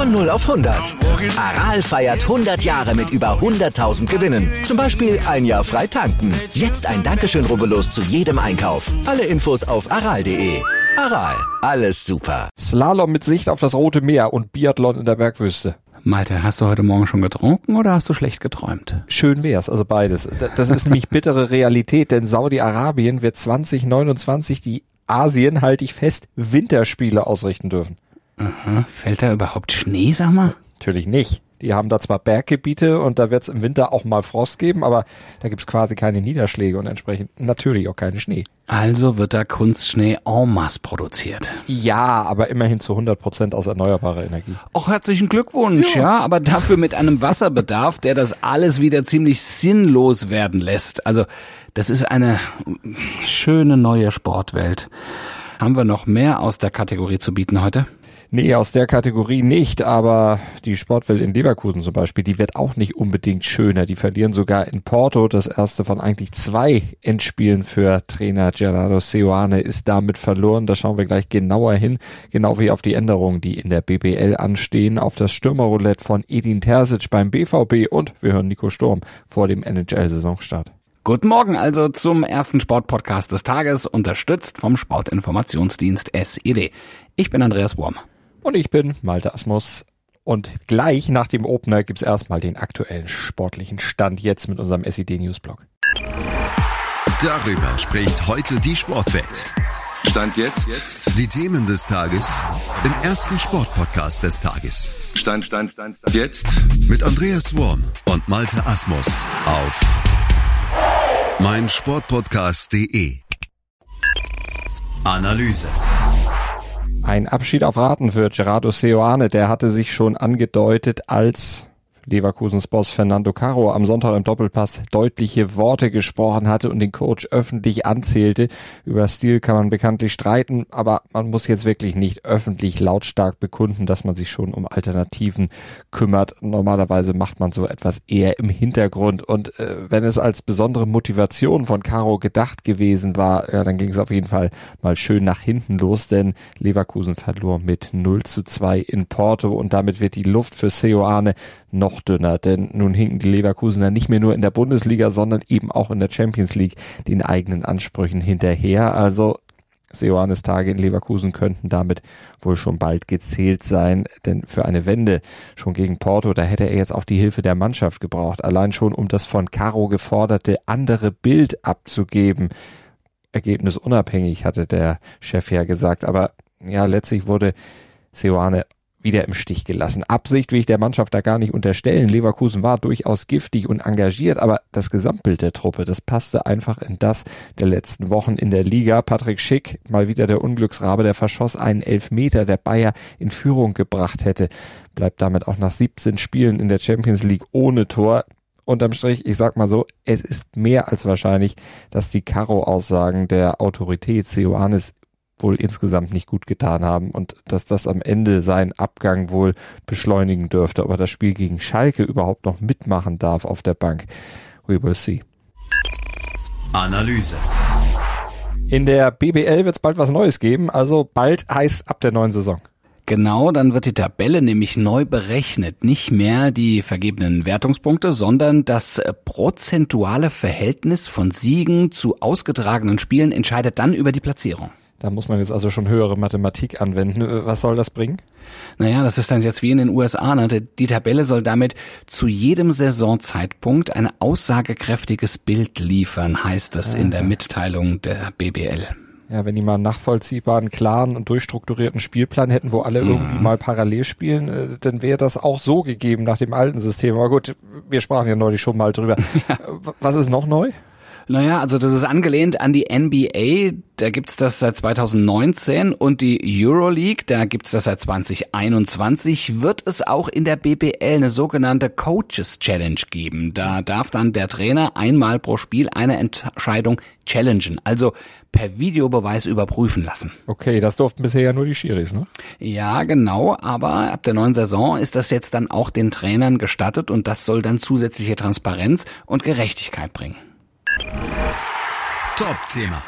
Von 0 auf 100. Aral feiert 100 Jahre mit über 100.000 Gewinnen. Zum Beispiel ein Jahr frei tanken. Jetzt ein Dankeschön, rubbellos zu jedem Einkauf. Alle Infos auf aral.de. Aral, alles super. Slalom mit Sicht auf das Rote Meer und Biathlon in der Bergwüste. Malte, hast du heute Morgen schon getrunken oder hast du schlecht geträumt? Schön wär's, also beides. Das ist nämlich bittere Realität, denn Saudi-Arabien wird 2029 die Asien, halte ich fest, Winterspiele ausrichten dürfen. Aha. Fällt da überhaupt Schnee, sag mal? Natürlich nicht. Die haben da zwar Berggebiete und da wird es im Winter auch mal Frost geben, aber da gibt's quasi keine Niederschläge und entsprechend natürlich auch keinen Schnee. Also wird da Kunstschnee en masse produziert. Ja, aber immerhin zu 100 Prozent aus erneuerbarer Energie. Auch herzlichen Glückwunsch, ja. ja, aber dafür mit einem Wasserbedarf, der das alles wieder ziemlich sinnlos werden lässt. Also das ist eine schöne neue Sportwelt. Haben wir noch mehr aus der Kategorie zu bieten heute? Nee, aus der Kategorie nicht, aber die Sportwelt in Leverkusen zum Beispiel, die wird auch nicht unbedingt schöner. Die verlieren sogar in Porto. Das erste von eigentlich zwei Endspielen für Trainer Gerardo Seoane ist damit verloren. Da schauen wir gleich genauer hin, genau wie auf die Änderungen, die in der BBL anstehen, auf das Stürmerroulette von Edin Terzic beim BVB und wir hören Nico Sturm vor dem NHL-Saisonstart. Guten Morgen also zum ersten Sportpodcast des Tages, unterstützt vom Sportinformationsdienst SED. Ich bin Andreas Wurm. Und ich bin Malte Asmus. Und gleich nach dem Opener gibt's erstmal den aktuellen sportlichen Stand jetzt mit unserem SED Newsblog. Darüber spricht heute die Sportwelt. Stand jetzt. jetzt. Die Themen des Tages im ersten Sportpodcast des Tages. Stand, Stand, Stand, Stand. Jetzt mit Andreas Worm und Malte Asmus auf meinsportpodcast.de. Analyse. Ein Abschied auf Raten für Gerardo Seoane, der hatte sich schon angedeutet als Leverkusens Boss Fernando Caro am Sonntag im Doppelpass deutliche Worte gesprochen hatte und den Coach öffentlich anzählte. Über Stil kann man bekanntlich streiten, aber man muss jetzt wirklich nicht öffentlich lautstark bekunden, dass man sich schon um Alternativen kümmert. Normalerweise macht man so etwas eher im Hintergrund und äh, wenn es als besondere Motivation von Caro gedacht gewesen war, ja, dann ging es auf jeden Fall mal schön nach hinten los, denn Leverkusen verlor mit 0 zu 2 in Porto und damit wird die Luft für Seoane noch dünner, denn nun hinken die Leverkusener nicht mehr nur in der Bundesliga, sondern eben auch in der Champions League den eigenen Ansprüchen hinterher. Also Seoanes Tage in Leverkusen könnten damit wohl schon bald gezählt sein, denn für eine Wende schon gegen Porto, da hätte er jetzt auch die Hilfe der Mannschaft gebraucht, allein schon um das von Caro geforderte andere Bild abzugeben. Ergebnis unabhängig, hatte der Chef ja gesagt, aber ja, letztlich wurde Seoane wieder im Stich gelassen. Absicht will ich der Mannschaft da gar nicht unterstellen. Leverkusen war durchaus giftig und engagiert, aber das Gesamtbild der Truppe, das passte einfach in das der letzten Wochen in der Liga. Patrick Schick, mal wieder der Unglücksrabe, der verschoss einen Elfmeter, der Bayer in Führung gebracht hätte. Bleibt damit auch nach 17 Spielen in der Champions League ohne Tor unterm Strich, ich sag mal so, es ist mehr als wahrscheinlich, dass die Karo-Aussagen der Autorität Sioannis wohl insgesamt nicht gut getan haben und dass das am Ende seinen Abgang wohl beschleunigen dürfte. Ob er das Spiel gegen Schalke überhaupt noch mitmachen darf auf der Bank, we will see. Analyse. In der BBL wird es bald was Neues geben, also bald heißt ab der neuen Saison. Genau, dann wird die Tabelle nämlich neu berechnet. Nicht mehr die vergebenen Wertungspunkte, sondern das prozentuale Verhältnis von Siegen zu ausgetragenen Spielen entscheidet dann über die Platzierung. Da muss man jetzt also schon höhere Mathematik anwenden. Äh, was soll das bringen? Naja, das ist dann jetzt wie in den USA. Ne? Die Tabelle soll damit zu jedem Saisonzeitpunkt ein aussagekräftiges Bild liefern, heißt es in der Mitteilung der BBL. Ja, wenn die mal einen nachvollziehbaren, klaren und durchstrukturierten Spielplan hätten, wo alle irgendwie mhm. mal parallel spielen, äh, dann wäre das auch so gegeben nach dem alten System. Aber gut, wir sprachen ja neulich schon mal drüber. Ja. Was ist noch neu? Naja, also das ist angelehnt an die NBA, da gibt's das seit 2019 und die Euroleague, da gibt's das seit 2021, wird es auch in der BBL eine sogenannte Coaches Challenge geben. Da darf dann der Trainer einmal pro Spiel eine Entscheidung challengen, also per Videobeweis überprüfen lassen. Okay, das durften bisher ja nur die Schiris, ne? Ja, genau, aber ab der neuen Saison ist das jetzt dann auch den Trainern gestattet und das soll dann zusätzliche Transparenz und Gerechtigkeit bringen. Top-Thema.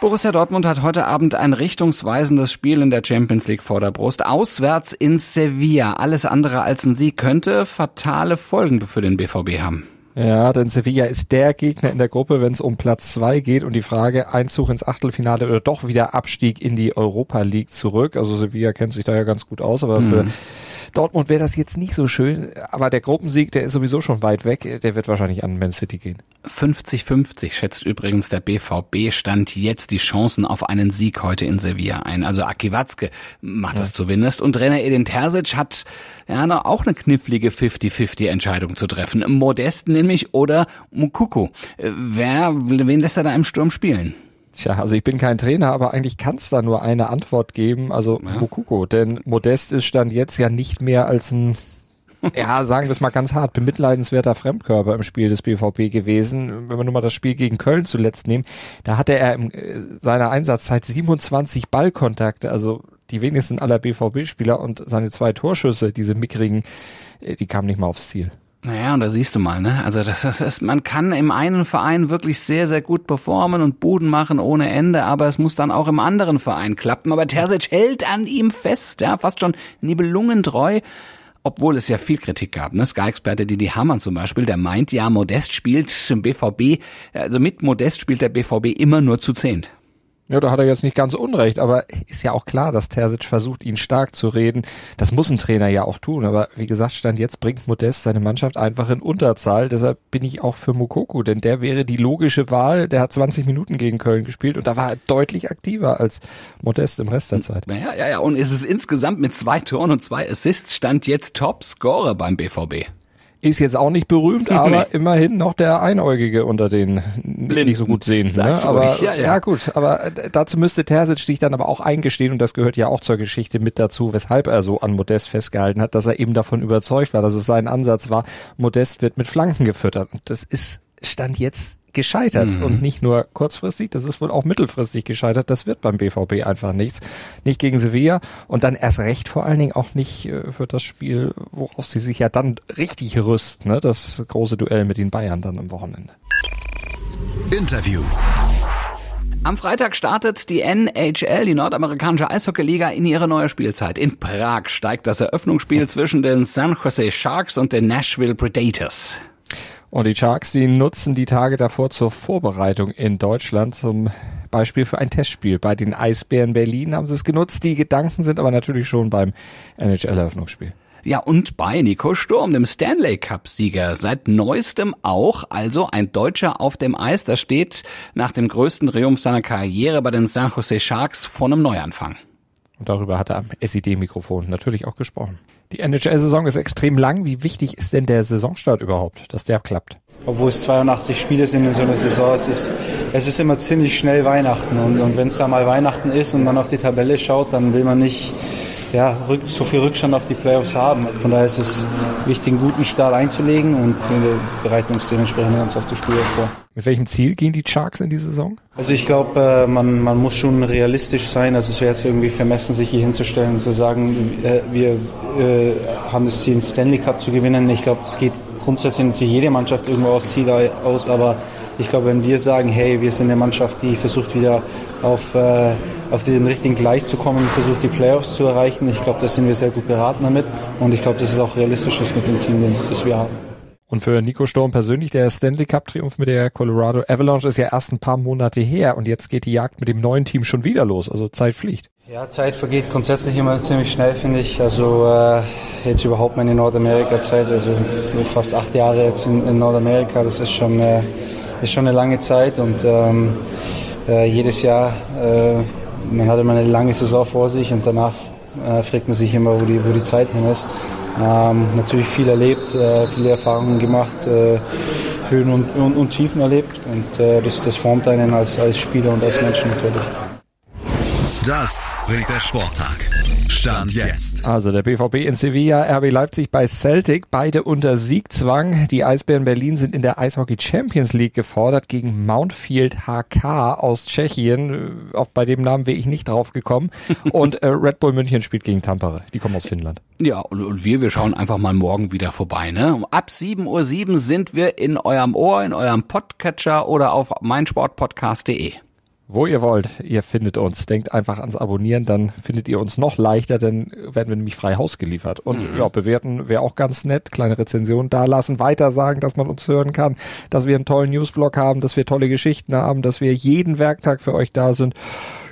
Borussia Dortmund hat heute Abend ein richtungsweisendes Spiel in der Champions League vor der Brust. Auswärts in Sevilla. Alles andere als ein Sieg könnte fatale Folgen für den BVB haben. Ja, denn Sevilla ist der Gegner in der Gruppe, wenn es um Platz zwei geht und die Frage Einzug ins Achtelfinale oder doch wieder Abstieg in die Europa League zurück. Also Sevilla kennt sich da ja ganz gut aus, aber mhm. für Dortmund wäre das jetzt nicht so schön, aber der Gruppensieg, der ist sowieso schon weit weg, der wird wahrscheinlich an Man City gehen. 50-50 schätzt übrigens der BVB stand jetzt die Chancen auf einen Sieg heute in Sevilla ein. Also Aki Watzke macht ja. das zumindest und Trainer Edin Terzic hat ja auch eine knifflige 50-50 Entscheidung zu treffen. Modest nämlich oder Mukuku. Äh, wer, wen lässt er da im Sturm spielen? Tja, also ich bin kein Trainer, aber eigentlich kann es da nur eine Antwort geben, also ja. Fukuko, denn Modest ist Stand jetzt ja nicht mehr als ein ja, sagen wir es mal ganz hart, bemitleidenswerter Fremdkörper im Spiel des BVB gewesen. Wenn wir nur mal das Spiel gegen Köln zuletzt nehmen, da hatte er in äh, seiner Einsatzzeit 27 Ballkontakte, also die wenigsten aller BVB-Spieler und seine zwei Torschüsse, diese mickrigen, äh, die kamen nicht mal aufs Ziel. Naja, und da siehst du mal, ne? Also das, das ist, man kann im einen Verein wirklich sehr, sehr gut performen und Buden machen ohne Ende, aber es muss dann auch im anderen Verein klappen. Aber Terzic hält an ihm fest, ja, fast schon nibelungentreu obwohl es ja viel Kritik gab. Ne? Sky-Experte Didi Hamann zum Beispiel, der meint ja, Modest spielt im BVB, also mit Modest spielt der BVB immer nur zu zehnt. Ja, da hat er jetzt nicht ganz unrecht, aber ist ja auch klar, dass Terzic versucht, ihn stark zu reden. Das muss ein Trainer ja auch tun, aber wie gesagt, Stand jetzt bringt Modest seine Mannschaft einfach in Unterzahl. Deshalb bin ich auch für Mukoko, denn der wäre die logische Wahl. Der hat 20 Minuten gegen Köln gespielt und da war er deutlich aktiver als Modest im Rest der Zeit. Ja, ja, ja, und ist es insgesamt mit zwei Toren und zwei Assists stand jetzt Top-Scorer beim BVB. Ist jetzt auch nicht berühmt, aber nee. immerhin noch der Einäugige unter den Blinden. nicht so gut sehen. Ne? Aber ja, ja. ja, gut, aber dazu müsste Terzic sich dann aber auch eingestehen und das gehört ja auch zur Geschichte mit dazu, weshalb er so an Modest festgehalten hat, dass er eben davon überzeugt war, dass es sein Ansatz war, Modest wird mit Flanken gefüttert. Das ist Stand jetzt gescheitert mhm. und nicht nur kurzfristig, das ist wohl auch mittelfristig gescheitert. Das wird beim BVB einfach nichts. Nicht gegen Sevilla und dann erst recht vor allen Dingen auch nicht äh, für das Spiel, worauf sie sich ja dann richtig rüsten, ne? das große Duell mit den Bayern dann am Wochenende. Interview. Am Freitag startet die NHL, die nordamerikanische Eishockeyliga, in ihre neue Spielzeit. In Prag steigt das Eröffnungsspiel zwischen den San Jose Sharks und den Nashville Predators. Und die Sharks, die nutzen die Tage davor zur Vorbereitung in Deutschland zum Beispiel für ein Testspiel. Bei den Eisbären Berlin haben sie es genutzt. Die Gedanken sind aber natürlich schon beim NHL-Eröffnungsspiel. Ja, und bei Nico Sturm, dem Stanley Cup-Sieger, seit neuestem auch, also ein Deutscher auf dem Eis, das steht nach dem größten Triumph seiner Karriere bei den San Jose Sharks vor einem Neuanfang. Und darüber hat er am SID-Mikrofon natürlich auch gesprochen. Die NHL-Saison ist extrem lang. Wie wichtig ist denn der Saisonstart überhaupt, dass der klappt? Obwohl es 82 Spiele sind in so einer Saison, es ist, es ist immer ziemlich schnell Weihnachten. Und, und wenn es da mal Weihnachten ist und man auf die Tabelle schaut, dann will man nicht ja, so viel Rückstand auf die Playoffs haben. Von daher ist es wichtig, einen guten Start einzulegen und wir bereiten uns dementsprechend ganz auf die Spiele vor. Mit welchem Ziel gehen die Sharks in die Saison? Also ich glaube, äh, man, man muss schon realistisch sein. Also es wäre jetzt irgendwie vermessen, sich hier hinzustellen und zu sagen, äh, wir äh, haben das Ziel, den Stanley Cup zu gewinnen. Ich glaube, es geht grundsätzlich für jede Mannschaft irgendwo aus Ziel aus, aber ich glaube, wenn wir sagen, hey, wir sind eine Mannschaft, die versucht wieder auf, äh, auf den richtigen Gleis zu kommen und versucht die Playoffs zu erreichen, ich glaube, da sind wir sehr gut beraten damit und ich glaube, dass es auch realistisch ist mit dem Team, das wir haben. Und für Nico Sturm persönlich, der Stanley Cup Triumph mit der Colorado Avalanche ist ja erst ein paar Monate her und jetzt geht die Jagd mit dem neuen Team schon wieder los. Also Zeit fliegt. Ja, Zeit vergeht grundsätzlich immer ziemlich schnell, finde ich. Also äh, jetzt überhaupt meine Nordamerika-Zeit, also fast acht Jahre jetzt in, in Nordamerika, das ist schon, äh, ist schon eine lange Zeit und ähm, äh, jedes Jahr, äh, man hat immer eine lange Saison vor sich und danach äh, fragt man sich immer, wo die, wo die Zeit hin ist. Ähm, natürlich viel erlebt, äh, viele Erfahrungen gemacht, äh, Höhen und, und, und, Tiefen erlebt und äh, das, das formt einen als, als Spieler und als Menschen natürlich. Das bringt der Sporttag. Stand jetzt. Also der BVB in Sevilla, RB Leipzig bei Celtic, beide unter Siegzwang. Die Eisbären Berlin sind in der Eishockey Champions League gefordert gegen Mountfield HK aus Tschechien. Auch bei dem Namen wäre ich nicht drauf gekommen. Und äh, Red Bull München spielt gegen Tampere. Die kommen aus Finnland. Ja, und, und wir, wir schauen einfach mal morgen wieder vorbei. Ne? Ab 7.07 Uhr sind wir in eurem Ohr, in eurem Podcatcher oder auf meinsportpodcast.de wo ihr wollt. Ihr findet uns. Denkt einfach ans Abonnieren, dann findet ihr uns noch leichter, dann werden wir nämlich frei Haus geliefert. Und mhm. ja, bewerten wäre auch ganz nett. Kleine Rezension da lassen, weiter sagen, dass man uns hören kann, dass wir einen tollen Newsblog haben, dass wir tolle Geschichten haben, dass wir jeden Werktag für euch da sind.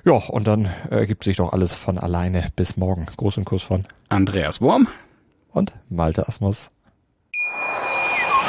Ja, und dann ergibt sich doch alles von alleine. Bis morgen. Großen Kuss von Andreas Wurm und Malte Asmus.